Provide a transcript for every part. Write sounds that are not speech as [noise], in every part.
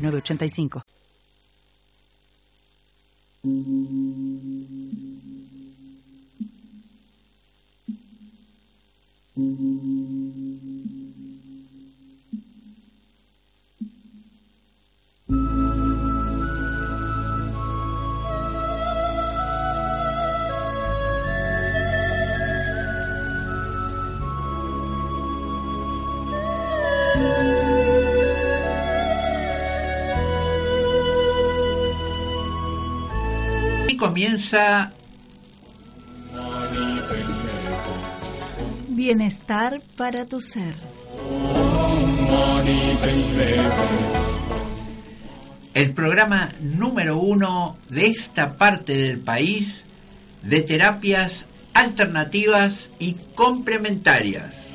8985. Comienza Bienestar para tu ser. el programa número uno de esta parte del país de terapias alternativas y complementarias.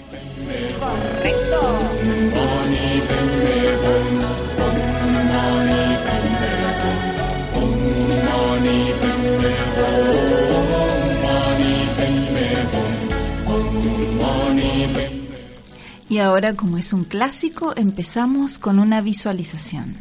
Y ahora, como es un clásico, empezamos con una visualización.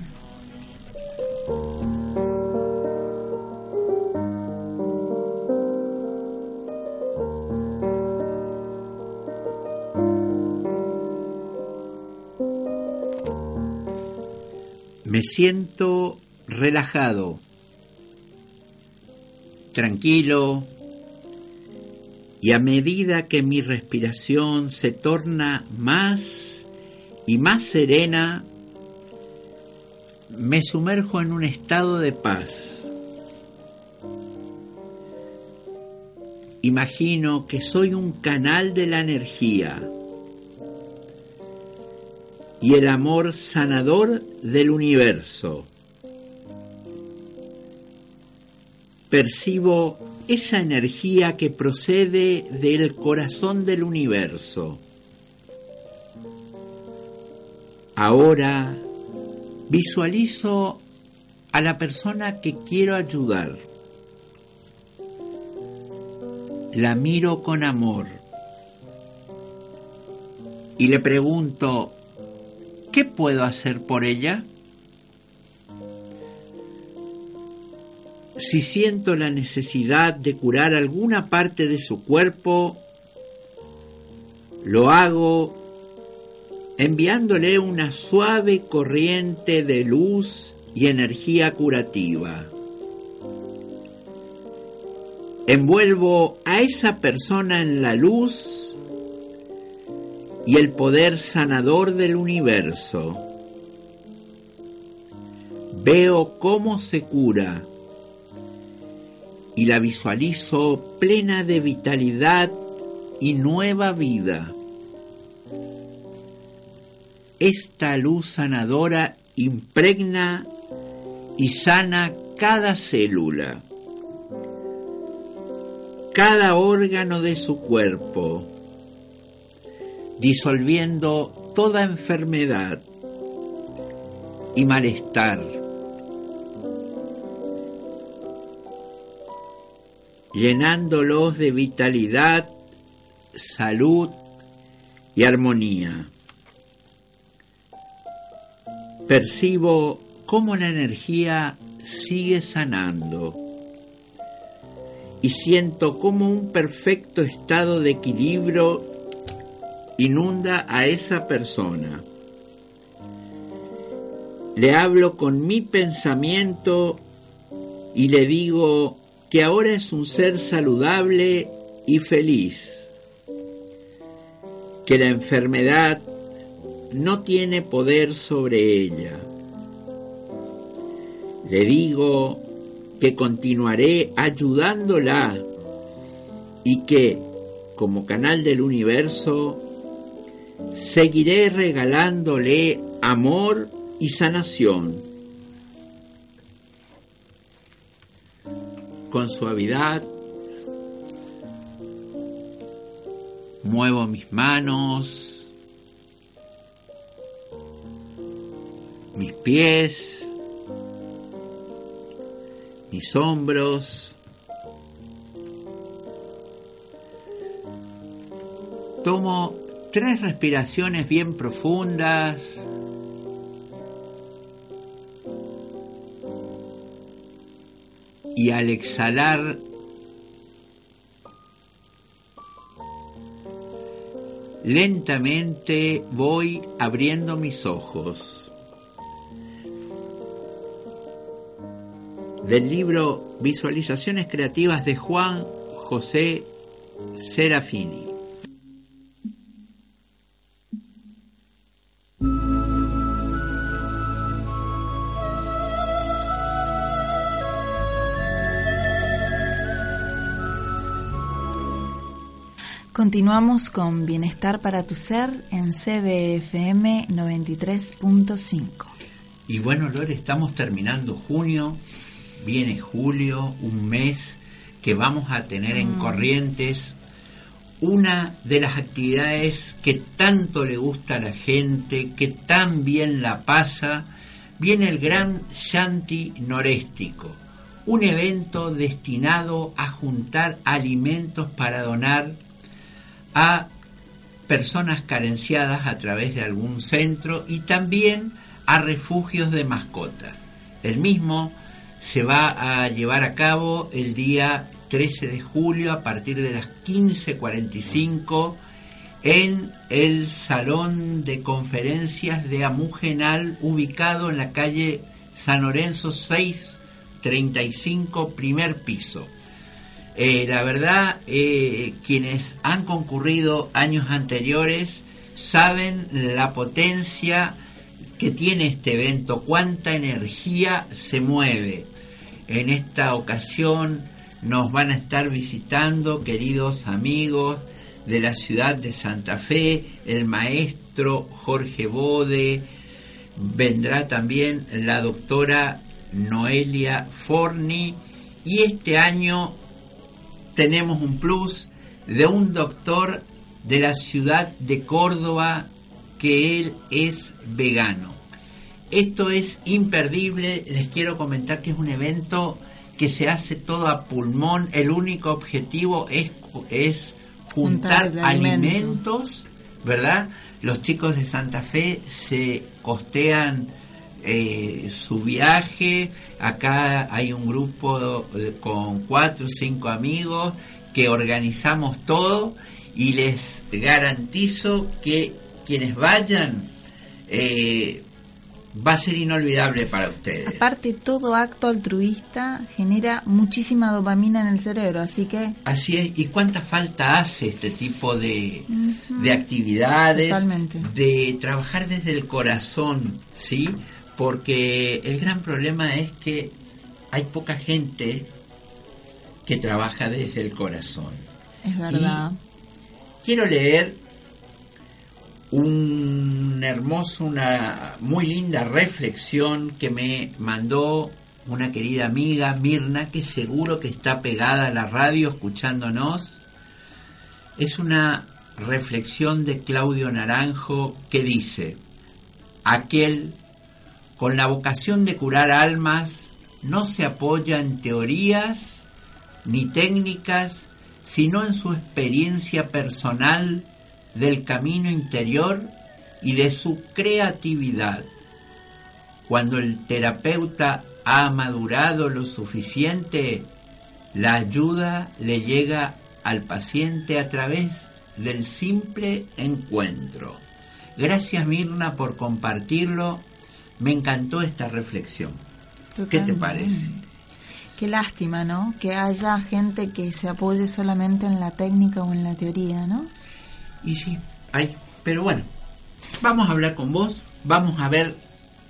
Me siento relajado, tranquilo, y a medida que mi respiración se torna más y más serena, me sumerjo en un estado de paz. Imagino que soy un canal de la energía y el amor sanador del universo. Percibo esa energía que procede del corazón del universo. Ahora visualizo a la persona que quiero ayudar. La miro con amor y le pregunto, ¿qué puedo hacer por ella? Si siento la necesidad de curar alguna parte de su cuerpo, lo hago enviándole una suave corriente de luz y energía curativa. Envuelvo a esa persona en la luz y el poder sanador del universo. Veo cómo se cura y la visualizo plena de vitalidad y nueva vida. Esta luz sanadora impregna y sana cada célula, cada órgano de su cuerpo, disolviendo toda enfermedad y malestar. Llenándolos de vitalidad, salud y armonía. Percibo cómo la energía sigue sanando y siento como un perfecto estado de equilibrio inunda a esa persona. Le hablo con mi pensamiento y le digo que ahora es un ser saludable y feliz, que la enfermedad no tiene poder sobre ella. Le digo que continuaré ayudándola y que, como canal del universo, seguiré regalándole amor y sanación con suavidad. Muevo mis manos, mis pies, mis hombros. Tomo tres respiraciones bien profundas. Y al exhalar, lentamente voy abriendo mis ojos. Del libro Visualizaciones Creativas de Juan José Serafini. Continuamos con Bienestar para tu Ser en CBFM 93.5. Y bueno, Lore, estamos terminando junio, viene julio, un mes que vamos a tener en Corrientes una de las actividades que tanto le gusta a la gente, que tan bien la pasa, viene el Gran Shanti Noréstico, un evento destinado a juntar alimentos para donar a personas carenciadas a través de algún centro y también a refugios de mascotas. El mismo se va a llevar a cabo el día 13 de julio a partir de las 15.45 en el Salón de Conferencias de Amugenal ubicado en la calle San Lorenzo 635, primer piso. Eh, la verdad, eh, quienes han concurrido años anteriores saben la potencia que tiene este evento, cuánta energía se mueve. En esta ocasión nos van a estar visitando queridos amigos de la ciudad de Santa Fe, el maestro Jorge Bode, vendrá también la doctora Noelia Forni y este año tenemos un plus de un doctor de la ciudad de Córdoba que él es vegano. Esto es imperdible, les quiero comentar que es un evento que se hace todo a pulmón, el único objetivo es, es juntar alimentos, ¿verdad? Los chicos de Santa Fe se costean eh, su viaje. Acá hay un grupo eh, con cuatro o cinco amigos que organizamos todo y les garantizo que quienes vayan eh, va a ser inolvidable para ustedes. Aparte, todo acto altruista genera muchísima dopamina en el cerebro, así que... Así es, ¿y cuánta falta hace este tipo de, de actividades? De trabajar desde el corazón, ¿sí? Porque el gran problema es que hay poca gente que trabaja desde el corazón. Es verdad. quiero leer un hermoso, una muy linda reflexión que me mandó una querida amiga, Mirna, que seguro que está pegada a la radio escuchándonos. Es una reflexión de Claudio Naranjo que dice, aquel con la vocación de curar almas, no se apoya en teorías ni técnicas, sino en su experiencia personal del camino interior y de su creatividad. Cuando el terapeuta ha madurado lo suficiente, la ayuda le llega al paciente a través del simple encuentro. Gracias Mirna por compartirlo me encantó esta reflexión. ¿Qué te parece? Qué lástima, ¿no? Que haya gente que se apoye solamente en la técnica o en la teoría, ¿no? Y sí, hay. Pero bueno, vamos a hablar con vos, vamos a ver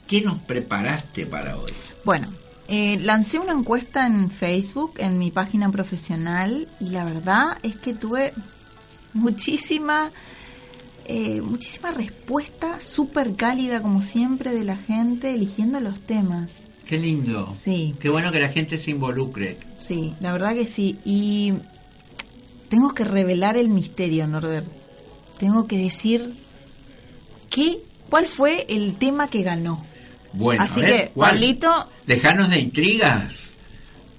qué nos preparaste para hoy. Bueno, eh, lancé una encuesta en Facebook, en mi página profesional, y la verdad es que tuve muchísima eh, muchísima respuesta súper cálida como siempre de la gente eligiendo los temas. Qué lindo. Sí. Qué bueno que la gente se involucre. Sí, la verdad que sí. Y tengo que revelar el misterio, Norbert. Tengo que decir qué, cuál fue el tema que ganó. Bueno, Así a ver, que, ¿cuál? Pablito, Dejarnos de intrigas.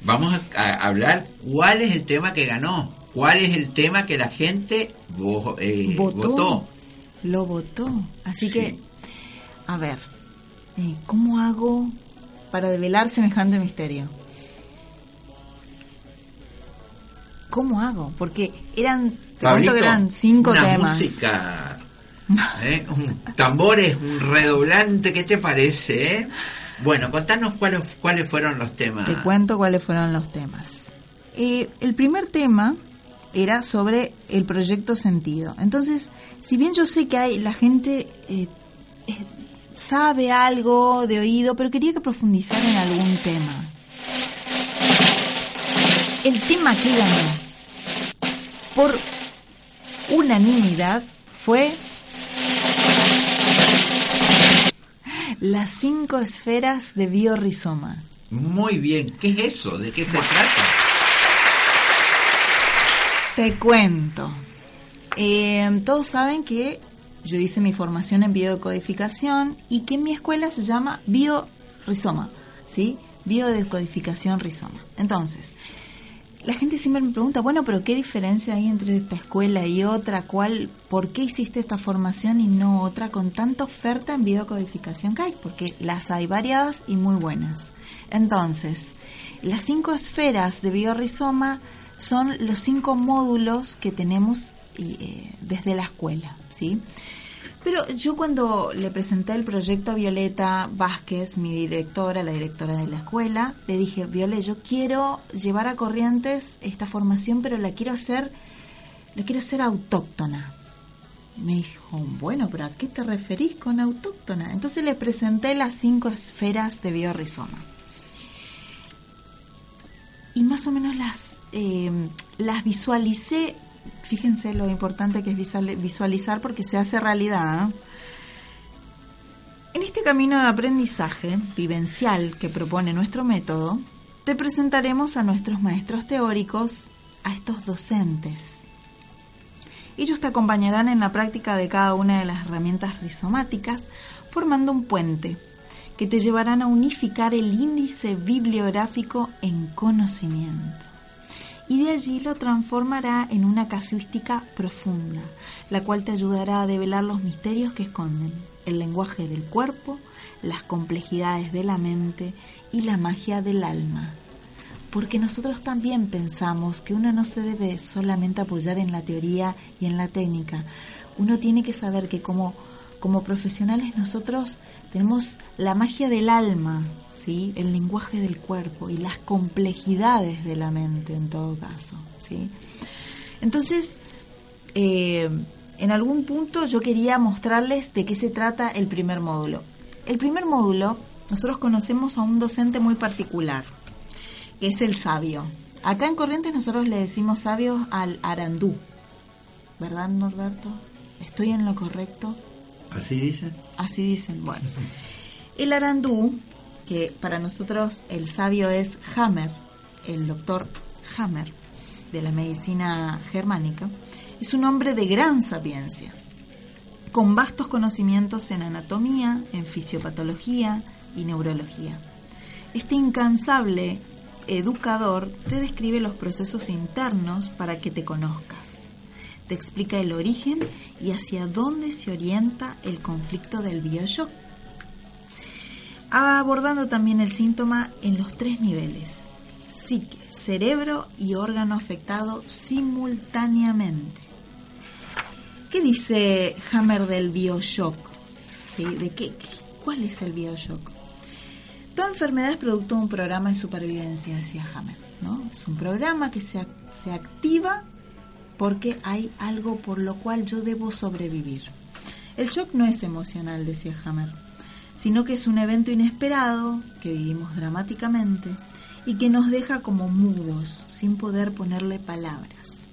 Vamos a, a hablar cuál es el tema que ganó. ¿Cuál es el tema que la gente vo- eh, votó. votó? Lo votó. Así Sí. que, a ver, eh, ¿cómo hago para develar semejante misterio? ¿Cómo hago? Porque eran, te cuento Pablito, que eran cinco una temas. música, [laughs] ¿eh? un tambores, un redoblante, ¿qué te parece? eh? Bueno, contanos cuáles, cuáles fueron los temas. Te cuento cuáles fueron los temas. Eh, el primer tema era sobre el proyecto Sentido. Entonces, si bien yo sé que hay la gente eh, eh, sabe algo de oído, pero quería que profundizara en algún tema. El tema que ganó por unanimidad fue las cinco esferas de biorizoma. Muy bien, ¿qué es eso? ¿De qué se trata? Te cuento. Eh, todos saben que yo hice mi formación en biodecodificación y que en mi escuela se llama biorizoma, ¿sí? Biodecodificación rizoma. Entonces, la gente siempre me pregunta, bueno, pero ¿qué diferencia hay entre esta escuela y otra? ¿Cuál, ¿Por qué hiciste esta formación y no otra con tanta oferta en biodecodificación que hay? Porque las hay variadas y muy buenas. Entonces, las cinco esferas de biorizoma son los cinco módulos que tenemos eh, desde la escuela, ¿sí? Pero yo cuando le presenté el proyecto a Violeta Vázquez, mi directora, la directora de la escuela, le dije, Violeta, yo quiero llevar a Corrientes esta formación, pero la quiero hacer, la quiero hacer autóctona. Me dijo, bueno, pero ¿a qué te referís con autóctona? Entonces le presenté las cinco esferas de biorizoma. Y más o menos las, eh, las visualicé fíjense lo importante que es visual- visualizar porque se hace realidad. ¿eh? En este camino de aprendizaje vivencial que propone nuestro método, te presentaremos a nuestros maestros teóricos, a estos docentes. Ellos te acompañarán en la práctica de cada una de las herramientas rizomáticas, formando un puente que te llevarán a unificar el índice bibliográfico en conocimiento y de allí lo transformará en una casuística profunda, la cual te ayudará a develar los misterios que esconden el lenguaje del cuerpo, las complejidades de la mente y la magia del alma. Porque nosotros también pensamos que uno no se debe solamente apoyar en la teoría y en la técnica. Uno tiene que saber que como, como profesionales nosotros tenemos la magia del alma, ¿sí? el lenguaje del cuerpo y las complejidades de la mente en todo caso. ¿sí? Entonces, eh, en algún punto yo quería mostrarles de qué se trata el primer módulo. El primer módulo, nosotros conocemos a un docente muy particular, que es el sabio. Acá en Corrientes nosotros le decimos sabio al arandú. ¿Verdad, Norberto? ¿Estoy en lo correcto? ¿Así dicen? Así dicen, bueno. El arandú, que para nosotros el sabio es Hammer, el doctor Hammer de la medicina germánica, es un hombre de gran sapiencia, con vastos conocimientos en anatomía, en fisiopatología y neurología. Este incansable educador te describe los procesos internos para que te conozcas. Te explica el origen y hacia dónde se orienta el conflicto del bioshock. Abordando también el síntoma en los tres niveles, psique, cerebro y órgano afectado simultáneamente. ¿Qué dice Hammer del bioshock? ¿De qué, ¿Cuál es el bioshock? Toda enfermedad es producto de un programa de supervivencia, decía Hammer. ¿no? Es un programa que se, se activa porque hay algo por lo cual yo debo sobrevivir. El shock no es emocional, decía Hammer, sino que es un evento inesperado que vivimos dramáticamente y que nos deja como mudos, sin poder ponerle palabras.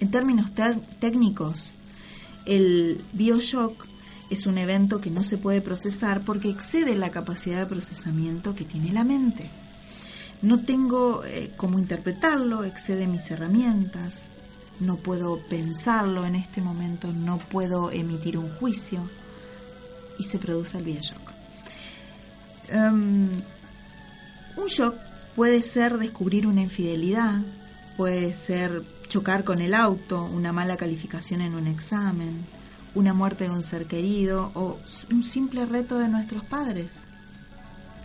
En términos técnicos, el bioshock es un evento que no se puede procesar porque excede la capacidad de procesamiento que tiene la mente. No tengo eh, cómo interpretarlo, excede mis herramientas, no puedo pensarlo en este momento, no puedo emitir un juicio y se produce el vía Em, un shock puede ser descubrir una infidelidad, puede ser chocar con el auto, una mala calificación en un examen, una muerte de un ser querido o un simple reto de nuestros padres.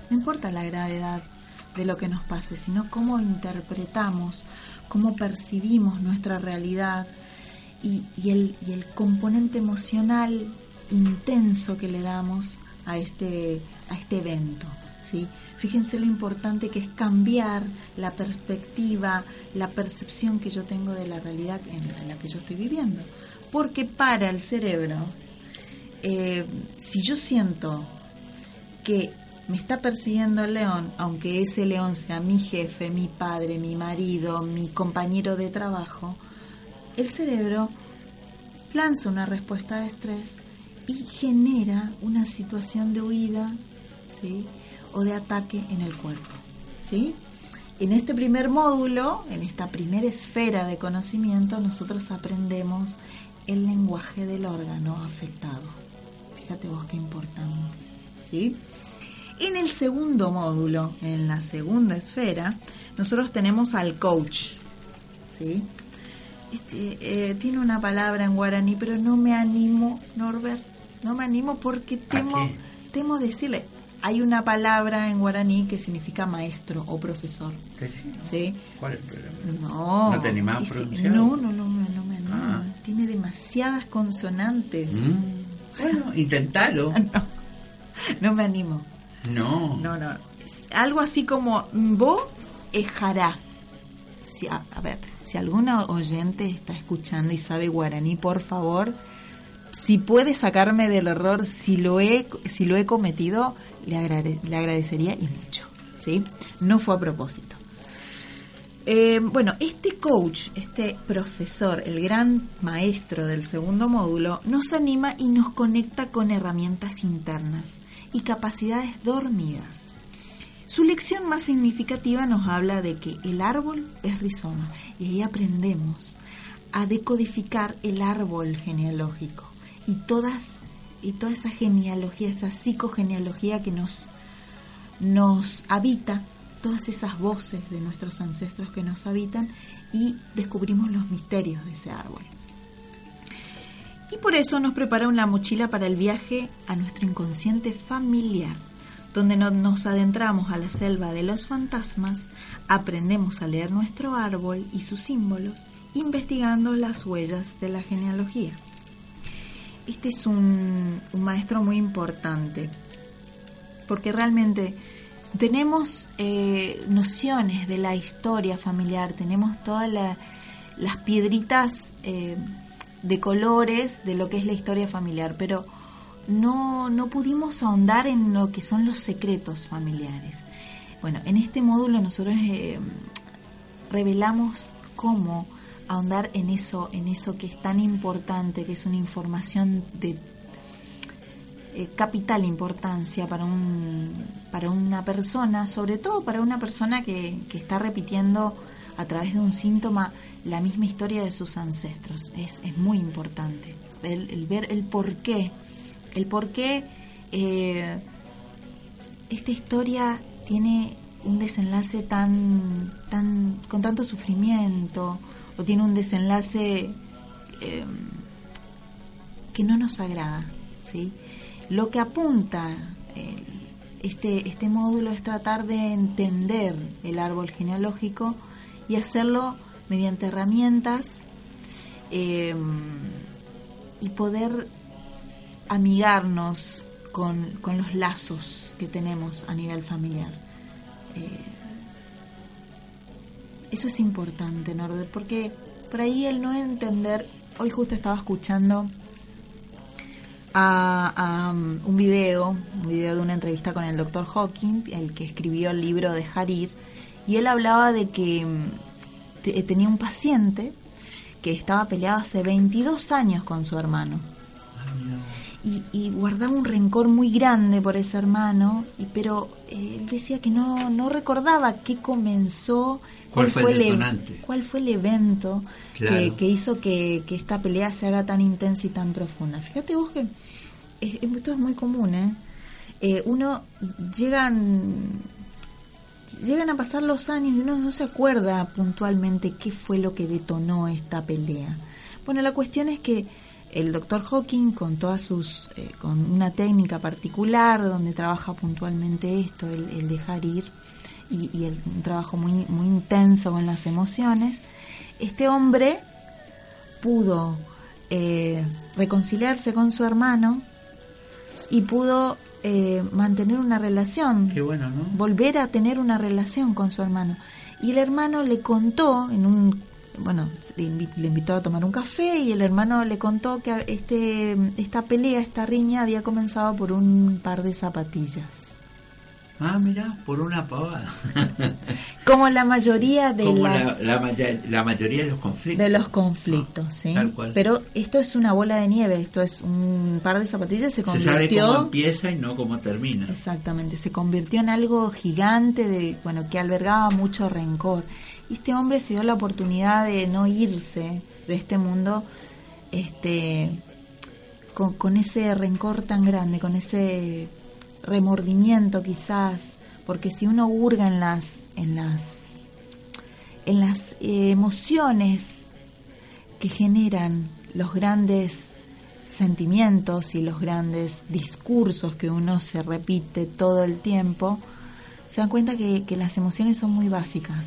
No importa la gravedad de lo que nos pase, sino cómo interpretamos, cómo percibimos nuestra realidad y el componente emocional intenso que le damos a este, a este evento. ¿sí? Fíjense lo importante que es cambiar la perspectiva, la percepción que yo tengo de la realidad en la que yo estoy viviendo. Porque para el cerebro, eh, si yo siento que me está persiguiendo el león, aunque ese león sea mi jefe, mi padre, mi marido, mi compañero de trabajo, el cerebro lanza una respuesta de estrés y genera una situación de huida ¿sí? o de ataque en el cuerpo. ¿sí? En este primer módulo, en esta primera esfera de conocimiento, nosotros aprendemos el lenguaje del órgano afectado. Fíjate vos qué importante. ¿sí? En el segundo módulo, en la segunda esfera, nosotros tenemos al coach. ¿sí? Este, eh, tiene una palabra en guaraní, pero no me animo, Norbert, no me animo porque temo, temo decirle. Hay una palabra en guaraní que significa maestro o profesor. ¿Sí? ¿Cuál es el problema? No. ¿No te animás a pronunciar? No, no, no, no, me animo. Ah. Tiene demasiadas consonantes. Mm. Bueno, intentalo. [laughs] no, me animo. No. No, no. algo así como bo ejará. Si, a, ver, si alguna oyente está escuchando y sabe guaraní, por favor, si puede sacarme del error, si lo he, si lo he cometido, le, le agradecería y mucho. ¿sí? No fue a propósito. Eh, bueno, este coach, este profesor, el gran maestro del segundo módulo, nos anima y nos conecta con herramientas internas y capacidades dormidas. Su lección más significativa nos habla de que el árbol es rizoma y ahí aprendemos a decodificar el árbol genealógico y todas y toda esa genealogía, esa psicogenealogía que nos nos habita todas esas voces de nuestros ancestros que nos habitan y descubrimos los misterios de ese árbol. Y por eso nos prepara una mochila para el viaje a nuestro inconsciente familiar, donde nos adentramos a la selva de los fantasmas, aprendemos a leer nuestro árbol y sus símbolos, investigando las huellas de la genealogía. Este es un, maestro muy importante, porque realmente tenemos eh, nociones de la historia familiar, tenemos todas las piedritas eh, de colores de lo que es la historia familiar, pero no, no pudimos ahondar en lo que son los secretos familiares. Bueno, en este módulo nosotros eh, revelamos cómo ahondar en eso, en eso que es tan importante, que es una información de eh, capital importancia para, un, para una persona, sobre todo para una persona que, que está repitiendo a través de un síntoma la misma historia de sus ancestros. Es, es muy importante el, ver el por qué, el por qué eh, esta historia tiene un desenlace tan, tan con tanto sufrimiento o tiene un desenlace eh, que no nos agrada, ¿sí? Lo que apunta este, este módulo es tratar de entender el árbol genealógico y hacerlo mediante herramientas eh, y poder amigarnos con, los lazos que tenemos a nivel familiar. Eh, eso es importante, Norbert, porque por ahí el no entender, hoy justo estaba escuchando a, um, un video, un video de una entrevista con el doctor Hawking, el que escribió el libro de Harir, y él hablaba de que mm, tenía un paciente que estaba peleado hace 22 años con su hermano. y, guardaba un rencor muy grande por ese hermano, y, pero eh, él decía que no, no recordaba qué comenzó, cuál, fue, el cuál fue el evento que, hizo que, esta pelea se haga tan intensa y tan profunda. Fíjate vos que esto es muy común, ¿eh? ¿eh? uno llegan llegan a pasar los años y uno no se acuerda puntualmente qué fue lo que detonó esta pelea. Bueno, la cuestión es que el doctor Hawking con todas sus eh, con una técnica particular donde trabaja puntualmente esto el, dejar ir y, el, un trabajo muy muy intenso con las emociones este hombre pudo eh, reconciliarse con su hermano y pudo eh, mantener una relación Qué bueno, ¿no? volver a tener una relación con su hermano y el hermano le contó en un bueno, le invitó a tomar un café y el hermano le contó que este, esta pelea, esta riña había comenzado por un par de zapatillas. Ah, mira, por una pavada. [laughs] Como la mayoría de las... La, mayoría de los conflictos. De los conflictos, ah, sí. Pero esto es una bola de nieve, esto es un par de zapatillas, se convirtió... Se sabe cómo empieza y no cómo termina. Exactamente, se convirtió en algo gigante, de bueno que albergaba mucho rencor este hombre se dio la oportunidad de no irse de este mundo este, con, ese rencor tan grande, con ese remordimiento quizás, porque si uno hurga en las, en las, en las emociones que generan los grandes sentimientos y los grandes discursos que uno se repite todo el tiempo, se dan cuenta que las emociones son muy básicas.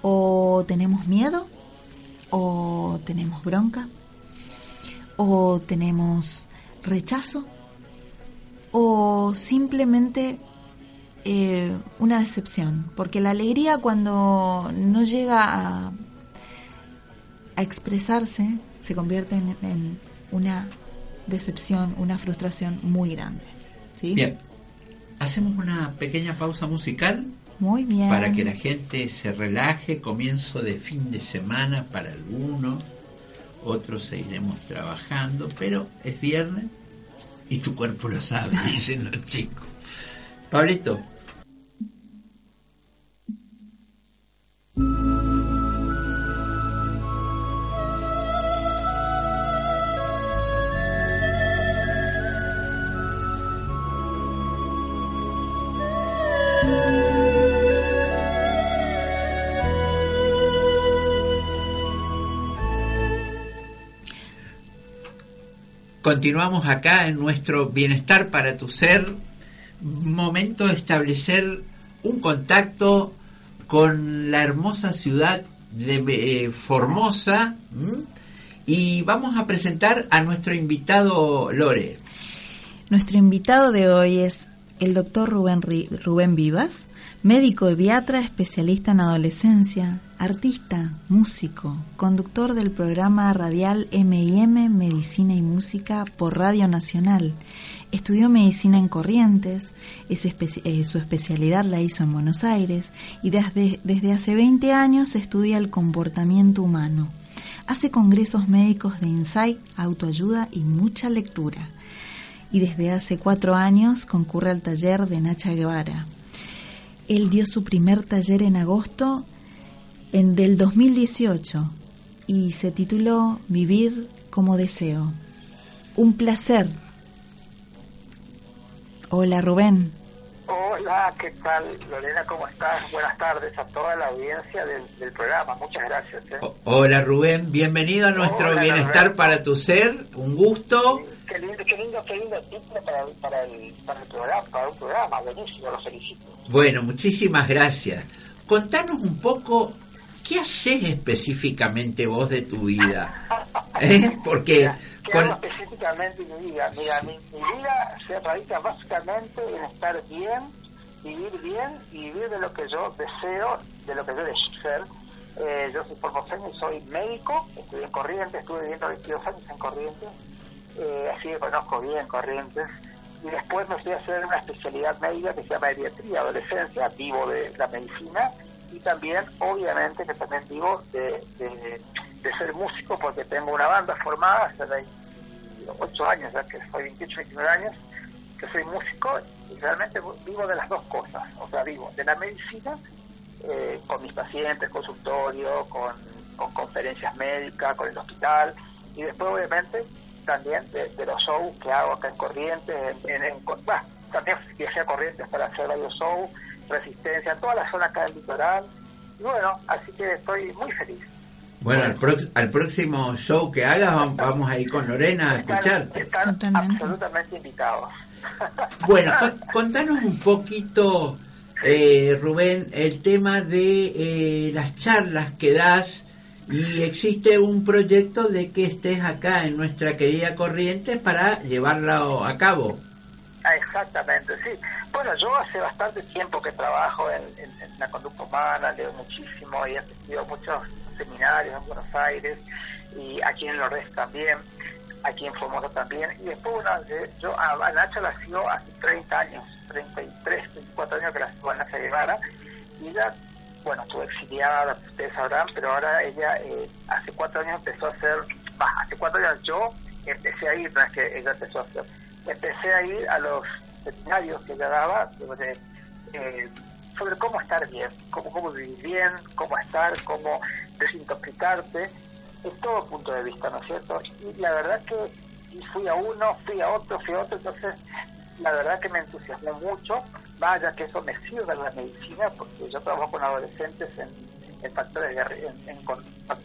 O tenemos miedo, o tenemos bronca, o tenemos rechazo, o simplemente eh, una decepción, porque la alegría cuando no llega a, a expresarse se convierte en, una decepción, una frustración muy grande. ¿sí? Bien, hacemos una pequeña pausa musical muy bien. Para que la gente se relaje, comienzo de fin de semana para algunos, otros seguiremos trabajando, pero es viernes y tu cuerpo lo sabe, [laughs] dicen los chicos. Pablito. Continuamos acá en nuestro bienestar para tu ser. Momento de establecer un contacto con la hermosa ciudad de eh, Formosa. Y vamos a presentar a nuestro invitado Lore. Nuestro invitado de hoy es el doctor Rubén, Rubén Vivas, médico eviatra especialista en adolescencia, artista, músico, conductor del programa radial M&M Medicina y Música por Radio Nacional. Estudió medicina en Corrientes, eh, su especialidad la hizo en Buenos Aires y desde, desde hace 20 años estudia el comportamiento humano. Hace congresos médicos de insight, autoayuda y mucha lectura. Y desde hace cuatro años concurre al taller de Nacha Guevara, él dio su primer taller en agosto en, del 2018 y se tituló Vivir como deseo. Un placer. Hola Rubén. Hola, ¿qué tal Lorena? ¿Cómo estás? Buenas tardes a toda la audiencia del, programa. Muchas gracias. ¿eh? Hola Rubén, bienvenido a nuestro Bienestar para tu Ser. Un gusto. Qué lindo, qué lindo, qué lindo título para, para, el, para el programa, para un programa. Buenísimo, lo felicito. Bueno, muchísimas gracias. Contanos un poco ¿qué haces específicamente vos de tu vida? [laughs] ¿Eh? Porque... ¿Qué hago específicamente en mi vida? Mira, mi, vida se radica básicamente en estar bien, vivir bien y vivir de lo que yo deseo, de lo que yo deseo ser. Eh, yo soy formoseño y soy médico, estudié en Corrientes, estuve viviendo 22 años en Corrientes, eh, así que conozco bien Corrientes. Y después me fui a hacer una especialidad médica que se llama pediatría adolescencia, vivo de la medicina, y también, obviamente, que también digo de, de, ser músico porque tengo una banda formada hace 28 años, ya que soy 28, 29 años, que soy músico y realmente vivo de las dos cosas. O sea, vivo de la medicina, eh, con mis pacientes, consultorio, con, conferencias médicas, con el hospital, y después obviamente también de, los shows que hago acá en Corrientes, en, en, también viajé a Corrientes para hacer radio show, resistencia, toda la zona acá del litoral, y bueno, así que estoy muy feliz. Bueno, al, al, próximo show que hagas vamos a ir con Lorena a escucharte. Están absolutamente invitados. [laughs] Bueno, contanos un poquito, eh, Rubén, el tema de eh, las charlas que das y existe un proyecto de que estés acá en nuestra querida corriente para llevarlo a cabo. Ah, exactamente, sí. Bueno, yo hace bastante tiempo que trabajo en, la conducta humana, leo muchísimo y he asistido muchos seminarios en Buenos Aires y aquí en Lourdes también, aquí en Formosa también. Y después, bueno, yo a, Nacho la sigo hace 30 años, 33, 34 años que la sigo a Nacha Guevara. Y ella, bueno, estuvo exiliada, ustedes sabrán, pero ahora ella eh, hace cuatro años empezó a hacer, hace cuatro años yo empecé a ir, no es que ella empezó a hacer, empecé a ir a los seminarios que ella daba sobre eh, sobre cómo estar bien, cómo, cómo vivir bien, cómo estar, cómo desintoxicarte, en todo punto de vista, ¿no es cierto? Y la verdad que fui a uno, fui a otro, fui a otro, entonces la verdad que me entusiasmó mucho, vaya que eso me sirve en la medicina, porque yo trabajo con adolescentes en, factores de en, con,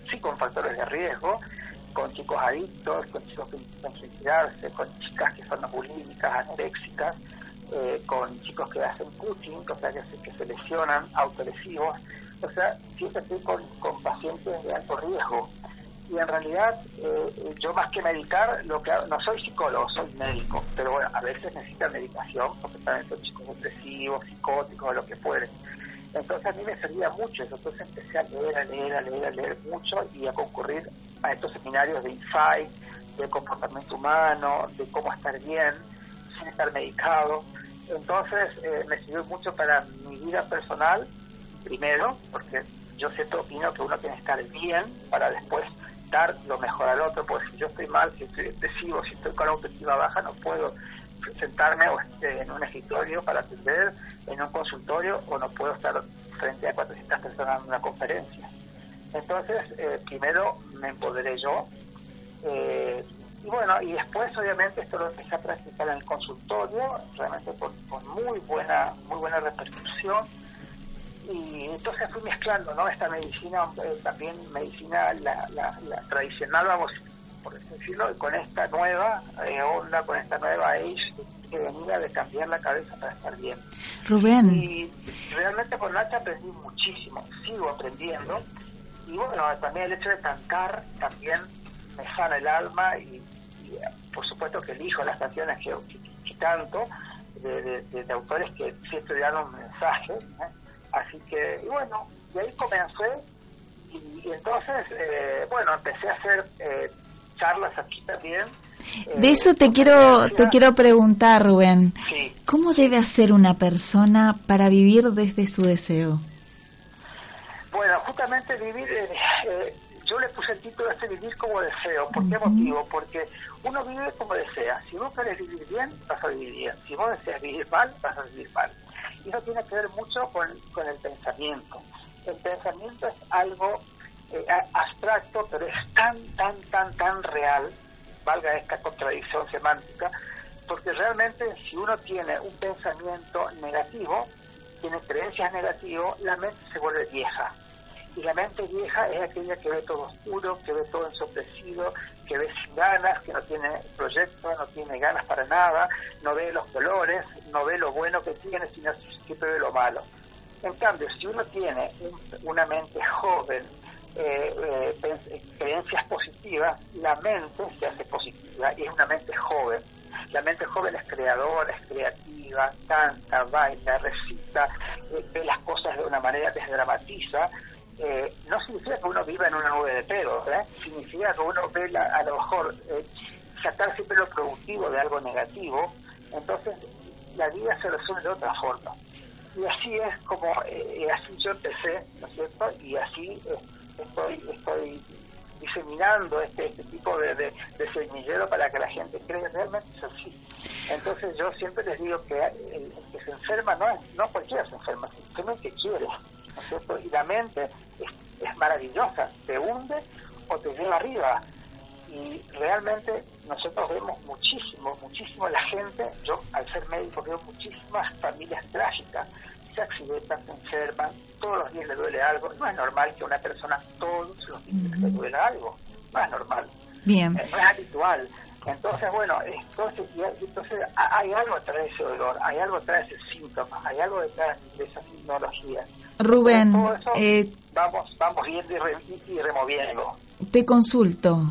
sí, con factores de riesgo, con chicos adictos, con chicos que intentan suicidarse, con chicas que son bulímicas, anoréxicas, eh, con chicos que hacen coaching, o sea, que se, que se lesionan, autolesivos, o sea, siempre estoy con, con pacientes de alto riesgo. Y en realidad, eh, yo más que medicar, lo que no soy psicólogo, soy médico, pero bueno, a veces necesitan medicación, porque también son chicos depresivos, psicóticos, lo que fueren. Entonces a mí me servía mucho eso, entonces empecé a leer, a leer, a leer, a leer mucho y a concurrir a estos seminarios de insight, de comportamiento humano, de cómo estar bien, sin estar medicado. Entonces eh, me sirvió mucho para mi vida personal, primero, porque yo siento opino que uno tiene que estar bien para después dar lo mejor al otro, porque si yo estoy mal, si estoy depresivo, si estoy con la autoestima baja, no puedo sentarme este, en un escritorio para atender, en un consultorio, o no puedo estar frente a 400 personas en una conferencia. Entonces, eh, primero me empoderé yo, eh, y bueno, y después obviamente esto lo empecé a practicar en el consultorio, realmente con, muy buena muy buena repercusión. Y entonces fui mezclando ¿no? esta medicina, eh, también medicina la, la, tradicional, vamos por decirlo, con esta nueva eh, onda, con esta nueva age que venía de cambiar la cabeza para estar bien. Rubén. Y realmente con Nacha aprendí muchísimo, sigo aprendiendo. Y bueno, también el hecho de cantar también me sana el alma y, por supuesto que elijo las canciones que, que, canto de, de, autores que sí estudiaron un mensaje. Así que, y bueno, y ahí comencé y, entonces, eh, bueno, empecé a hacer eh, charlas aquí también. De eh, eso te quiero te quiero preguntar, Rubén. ¿Cómo debe hacer una persona para vivir desde su deseo? Bueno, justamente vivir eh, yo le puse el título a este vivir como deseo. ¿Por qué motivo? Porque uno vive como desea. Si vos querés vivir bien, vas a vivir bien. Si vos deseas vivir mal, vas a vivir mal. Eso tiene que ver mucho con, el pensamiento. El pensamiento es algo eh, abstracto, pero es tan, tan, tan, tan real, valga esta contradicción semántica, porque realmente si uno tiene un pensamiento negativo, tiene creencias negativas, la mente se vuelve vieja y la mente vieja es aquella que ve todo oscuro, que ve todo ensoplecido, que ve sin ganas, que no tiene proyecto, no tiene ganas para nada, no ve los colores, no ve lo bueno que tiene, sino siempre ve lo malo. En cambio, si uno tiene una mente joven, eh, eh, creencias positivas, la mente se hace positiva y es una mente joven. La mente joven es creadora, es creativa, canta, baila, recita, eh, ve las cosas de una manera, desdramatiza eh, no significa que uno viva en una nube de pedo, ¿eh? significa que uno ve a lo mejor eh, sacar siempre lo productivo de algo negativo, entonces la vida se resuelve de otra forma. Y así es como, eh, así yo empecé, ¿no es cierto? Y así estoy, estoy diseminando este, este tipo de, semillero para que la gente cree realmente es así. Entonces yo siempre les digo que el, que se enferma no es, no cualquiera se enferma, se el que quiere, ¿no es cierto? Y la mente es, es maravillosa, te hunde o te lleva arriba. Y realmente nosotros vemos muchísimo, muchísimo la gente, yo al ser médico veo muchísimas familias trágicas se accidentan, se enferman, todos los días le duele algo. No es normal que una persona todos los días le duele algo. No es normal. Bien. No es habitual. Entonces, bueno, entonces, entonces hay algo detrás de ese dolor, hay algo detrás de ese síntoma, hay algo detrás de esa tecnología. Rubén, eh, vamos, vamos viendo y, y, removiendo. Te consulto.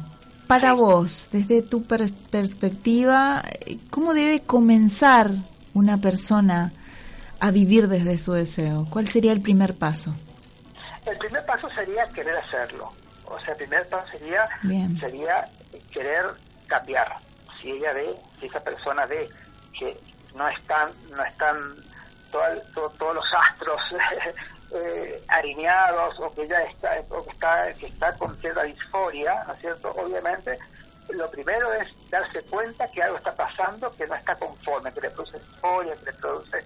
Para vos, desde tu perspectiva, ¿cómo debe comenzar una persona a vivir desde su deseo? ¿Cuál sería el primer paso? El primer paso sería querer hacerlo. O sea, el primer paso sería, sería querer cambiar. Si ella ve, si esa persona ve que no están, no están todos los astros [laughs] eh, alineados o que ella está, o que está, que está con cierta disforia, ¿no es cierto? Obviamente, lo primero es darse cuenta que algo está pasando que no está conforme, que le produce disforia, que le produce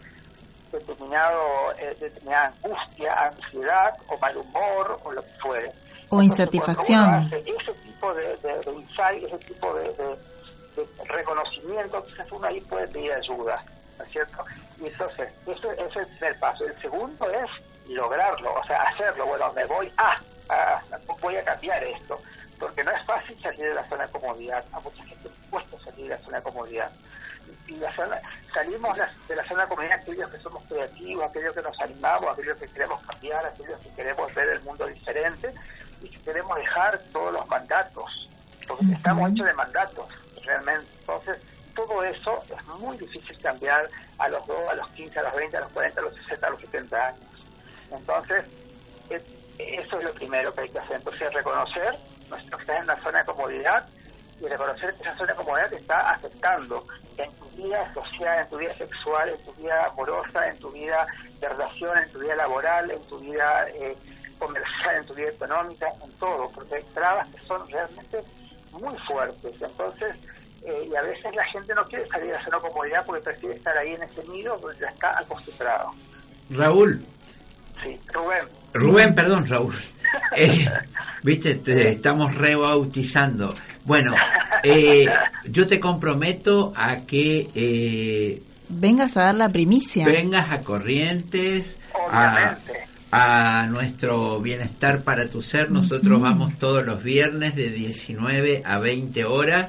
determinado, eh, determinada angustia, ansiedad o mal humor o lo que fuere. O insatisfacción. ese tipo de, de, insight, ese tipo de, reconocimiento, quizás uno ahí puede pedir ayuda, ¿no es cierto? Y entonces, ese, ese es el primer paso. El segundo es lograrlo, o sea, hacerlo. Bueno, me voy a, voy a cambiar esto, porque no es fácil salir de la zona de comodidad. A mucha gente cuesta salir de la zona de comodidad y la salimos de la zona comunidad aquellos que somos creativos, aquellos que nos animamos, aquellos que queremos cambiar, aquellos que queremos ver el mundo diferente y que queremos dejar todos los mandatos, porque estamos hechos de mandatos, realmente. Entonces, todo eso es muy difícil cambiar a los 2, a los 15, a los 20, a los 40, a los 60, a los 70 años. Entonces, eso es lo primero que hay que hacer. Entonces, reconocer que está en la zona de comodidad y reconocer que esa zona de comodidad te está afectando en tu vida social, en tu vida sexual, en tu vida amorosa, en tu vida de relación, en tu vida laboral, en tu vida eh, comercial, en tu vida económica, en todo, porque hay trabas que son realmente muy fuertes. Entonces, eh, y a veces la gente no quiere salir a hacer una comodidad porque prefiere estar ahí en ese nido donde ya está acostumbrado. Raúl. Sí, Rubén. Rubén, perdón, Raúl. Eh, Viste, te estamos rebautizando. Bueno, [laughs] eh, yo te comprometo a que... Eh, vengas a dar la primicia. Vengas a Corrientes, a, a, nuestro bienestar para tu ser. Nosotros vamos todos los viernes de 19 a 20 horas.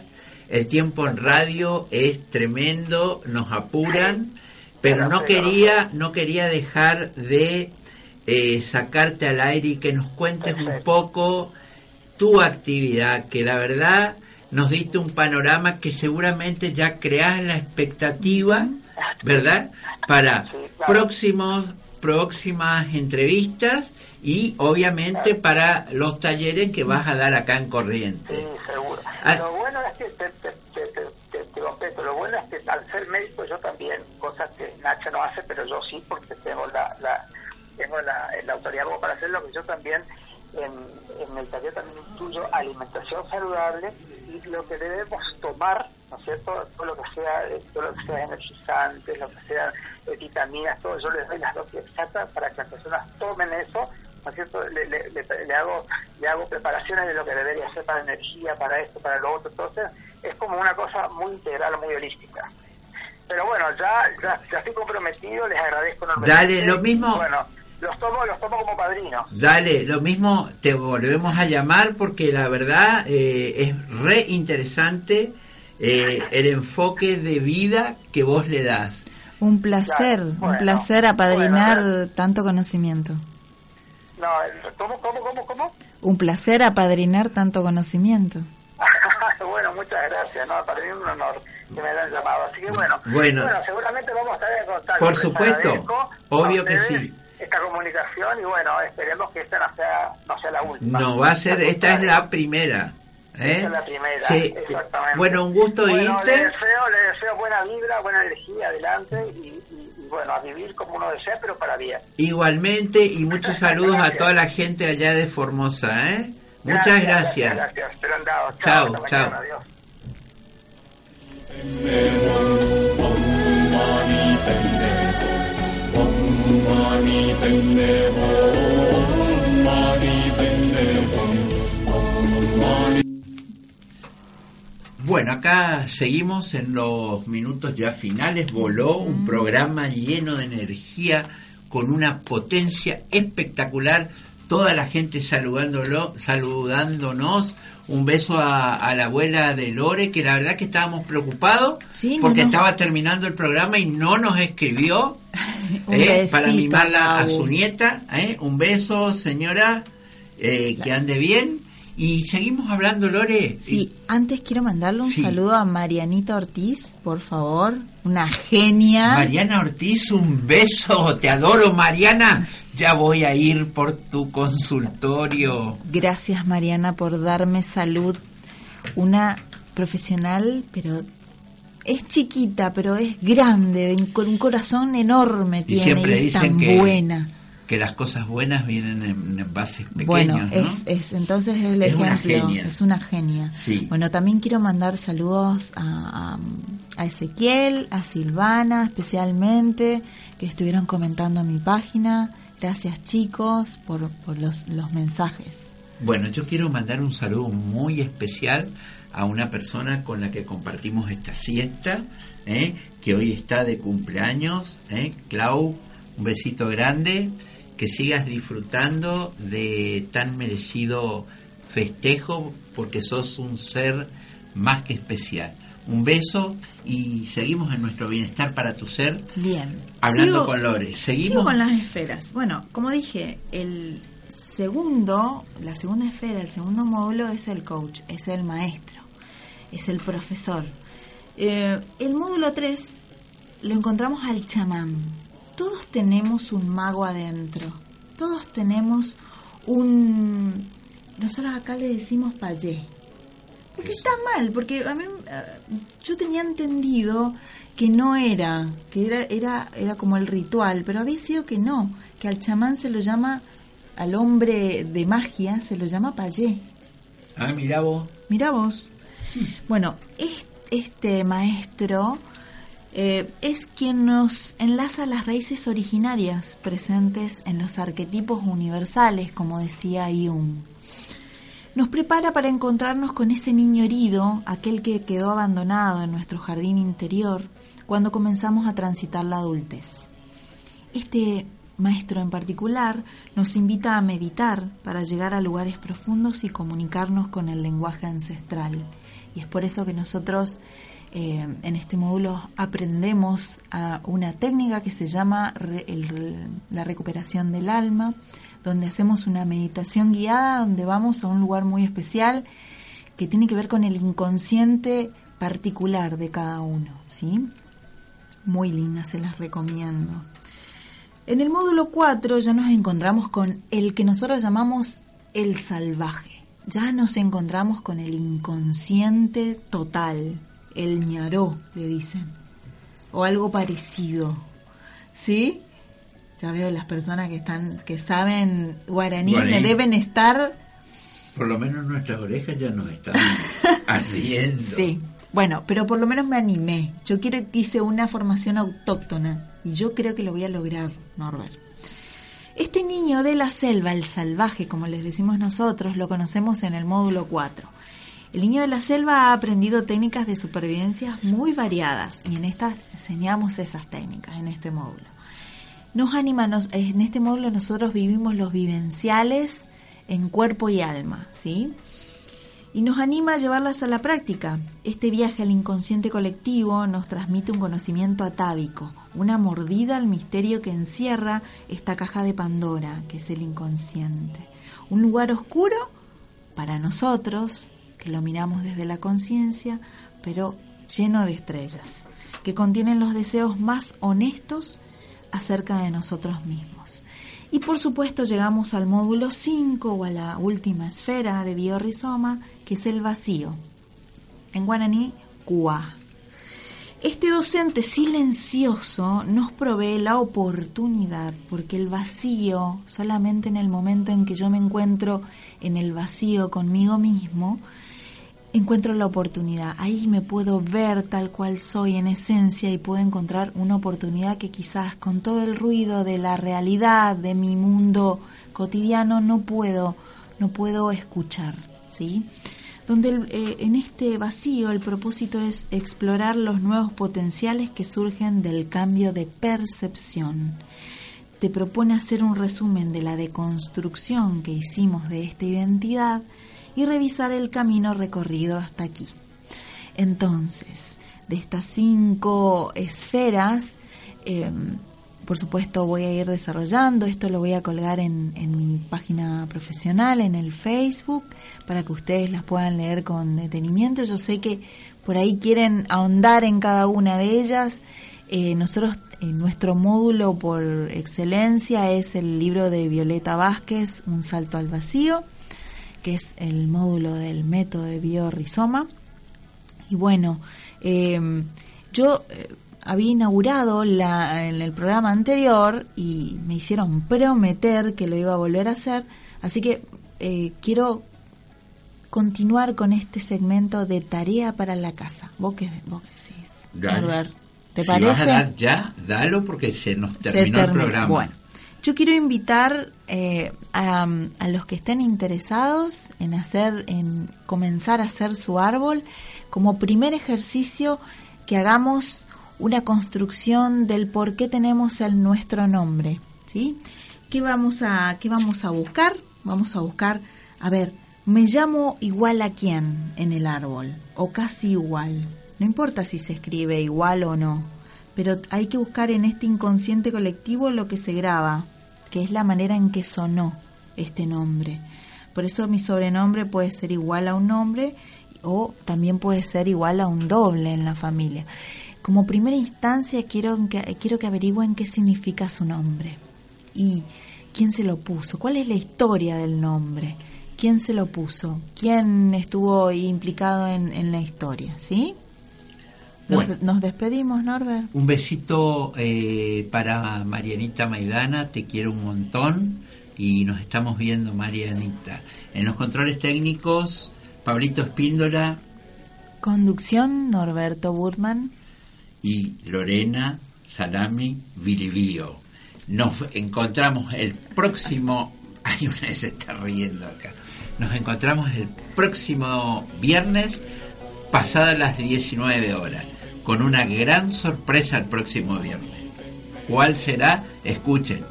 El tiempo en radio es tremendo, nos apuran, pero no quería, no quería dejar de eh, sacarte al aire y que nos cuentes un poco tu actividad, que la verdad nos diste un panorama que seguramente ya creas la expectativa, ¿verdad? Para próximos próximas entrevistas y obviamente para los talleres que vas a dar acá en Corrientes. Sí, seguro. Ah. lo bueno es que te, te, te, lo bueno es que al ser médico yo también, cosas que Nacha no hace, pero yo sí porque tengo la, la tengo la, la autoridad para hacerlo, que yo también en, en el taller también incluyo alimentación saludable y lo que debemos tomar, ¿no es cierto? Todo lo que sea, todo lo que sea energizante, lo que sea eh, vitaminas, todo, yo les doy las dosis exactas para que las personas tomen eso, ¿no es cierto? Le, le, le, hago, le hago preparaciones de lo que debería hacer para energía, para esto, para lo otro, entonces es como una cosa muy integral, muy holística. Pero bueno, ya, ya, estoy comprometido, les agradezco enormemente. Dale, lo mismo. Bueno, los tomo, los tomo como padrinos. Dale, lo mismo te volvemos a llamar porque la verdad eh, es re interesante eh, el enfoque de vida que vos le das. Un placer, un placer apadrinar tanto conocimiento. No, ¿cómo, cómo, cómo, cómo? Un placer apadrinar tanto conocimiento. [laughs] bueno, muchas gracias, no, para mí es un honor que me hayan llamado. Así que bueno, bueno, seguramente vamos a estar en contacto. Por supuesto, obvio que sí esta comunicación y bueno, esperemos que esta no sea, no sea la última. No, va a ser, esta es la primera. ¿eh? Esta es la primera, sí. exactamente. Bueno, un gusto bueno, irte. Le deseo, le deseo buena vibra, buena energía adelante y, y, bueno, a vivir como uno desea, pero para bien. Igualmente y muchos [laughs] saludos a toda la gente allá de Formosa, ¿eh? Muchas gracias. Gracias, dado. Chao, chao. mañana, adiós. Bueno, acá seguimos en los minutos ya finales. Voló un programa lleno de energía, con una potencia espectacular. Toda la gente saludándolo, saludándonos. Un beso a, a la abuela de Lore, que la verdad que estábamos preocupados Sí, no, porque no. estaba terminando el programa y no nos escribió [laughs] Un eh, para mimarla a su nieta. eh. Un beso, señora, eh, que ande bien. Y seguimos hablando, Lore. Sí, antes quiero mandarle un Sí. saludo a Marianita Ortiz, por favor, una genia. Mariana Ortiz, un beso, te adoro Mariana. Ya voy a ir por tu consultorio. Gracias Mariana por darme salud. Una profesional, pero es chiquita, pero es grande, de- con un corazón enorme Y tiene siempre y es dicen tan que, buena. que las cosas buenas vienen en, en bases pequeños, Bueno, ¿no? es, es entonces el Es una ejemplo, genia. es una genia. Sí. Bueno, también quiero mandar saludos a, a, a Ezequiel, a Silvana especialmente, que estuvieron comentando mi página. Gracias chicos por, por los, los mensajes. Bueno, yo quiero mandar un saludo muy especial a una persona con la que compartimos esta siesta, ¿eh? que hoy está de cumpleaños, ¿eh? Clau, un besito grande, que sigas disfrutando de tan merecido festejo, porque sos un ser más que especial. Un beso y seguimos en nuestro bienestar para tu ser, Bien. hablando Sigo- con Lore. Seguimos. Sigo con las esferas. Bueno, como dije, el segundo, la segunda esfera, el segundo módulo es el coach, es el maestro, es el profesor. Eh, el módulo 3 lo encontramos al chamán. Todos tenemos un mago adentro. Todos tenemos un... Nosotros acá le decimos payé. Porque está mal, porque a mí eh, yo tenía entendido que no era, que era, era, era como el ritual, pero había sido que no, que al chamán se lo llama, al hombre de magia se lo llama payé. Ah, mira vos. Mira vos. Bueno, es- este maestro eh, es quien nos enlaza a las raíces originarias presentes en los arquetipos universales, como decía Jung. Nos prepara para encontrarnos con ese niño herido, aquel que quedó abandonado en nuestro jardín interior cuando comenzamos a transitar la adultez. Este maestro en particular nos invita a meditar para llegar a lugares profundos y comunicarnos con el lenguaje ancestral. Y es por eso que nosotros eh, en este módulo aprendemos a una técnica que se llama re- la recuperación del alma, donde hacemos una meditación guiada, donde vamos a un lugar muy especial que tiene que ver con el inconsciente particular de cada uno, ¿sí? Muy linda, se las recomiendo. En el módulo 4 ya nos encontramos con el que nosotros llamamos el salvaje. Ya nos encontramos con el inconsciente total, el ñaró, le dicen, o algo parecido. ¿Sí? Ya veo las personas que están que saben guaraní, Guaraní. me deben estar Por lo menos nuestras orejas ya nos están [laughs] ardiendo. Sí, bueno, pero por lo menos me animé. Yo quiero hice una formación autóctona y yo creo que lo voy a lograr, Norbert. Este niño de la selva, el salvaje, como les decimos nosotros, lo conocemos en el módulo 4. El niño de la selva ha aprendido técnicas de supervivencia muy variadas y en estas enseñamos esas técnicas en este módulo. Nos anima, en este módulo nosotros vivimos los vivenciales en cuerpo y alma, ¿sí? Y nos anima a llevarlas a la práctica. Este viaje al inconsciente colectivo nos transmite un conocimiento atávico, una mordida al misterio que encierra esta caja de Pandora, que es el inconsciente. Un lugar oscuro para nosotros, que lo miramos desde la conciencia, pero lleno de estrellas, que contienen los deseos más honestos acerca de nosotros mismos. Y por supuesto llegamos al módulo 5 o a la última esfera de biorrizoma, que es el vacío. En guaraní, cuá. Este docente silencioso nos provee la oportunidad, porque el vacío, solamente en el momento en que yo me encuentro en el vacío conmigo mismo, encuentro la oportunidad. Ahí me puedo ver tal cual soy en esencia y puedo encontrar una oportunidad que quizás con todo el ruido de la realidad, de mi mundo cotidiano, no puedo, no puedo escuchar, ¿sí? Donde eh, en este vacío el propósito es explorar los nuevos potenciales que surgen del cambio de percepción. Te propone hacer un resumen de la deconstrucción que hicimos de esta identidad y revisar el camino recorrido hasta aquí. Entonces, de estas cinco esferas, em, por supuesto voy a ir desarrollando, esto lo voy a colgar en, mi página profesional, en el Facebook, para que ustedes las puedan leer con detenimiento. Yo sé que por ahí quieren ahondar en cada una de ellas. Eh, nosotros, en nuestro módulo por excelencia es el libro de Violeta Vázquez, Un salto al vacío, que es el módulo del método de biorrizoma. Y bueno, eh, yo eh, había inaugurado la, en el programa anterior y me hicieron prometer que lo iba a volver a hacer, así que eh, quiero continuar con este segmento de tarea para la casa. ¿Vos qué, vos decís? ¿te parece? Vas a dar ya, dalo porque se nos terminó el programa. Bueno, yo quiero invitar eh, a, a, los que estén interesados en hacer, en comenzar a hacer su árbol, como primer ejercicio que hagamos una construcción del por qué tenemos el nuestro nombre, ¿sí? ¿Qué vamos a, qué vamos a buscar? Vamos a buscar, a ver, me llamo igual a quién en el árbol, o casi igual. No importa si se escribe igual o no, pero hay que buscar en este inconsciente colectivo lo que se graba, que es la manera en que sonó este nombre. Por eso mi sobrenombre puede ser igual a un nombre o también puede ser igual a un doble en la familia. Como primera instancia quiero que, quiero que averigüen qué significa su nombre y quién se lo puso, cuál es la historia del nombre, quién se lo puso, quién estuvo implicado en, la historia, ¿sí? Nos, despedimos, Norbert. Un besito eh, para Marianita Maidana, te quiero un montón y nos estamos viendo, Marianita. En los controles técnicos, Pablito Espíndola. Conducción, Norberto Burman y Lorena Salami Vilibío. Nos encontramos el próximo... [laughs] Ay, una vez se está riendo acá. Nos encontramos el próximo viernes pasadas las 19 horas con una gran sorpresa el próximo viernes. ¿Cuál será? Escuchen.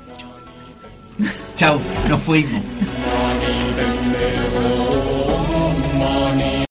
Chau, nos fuimos.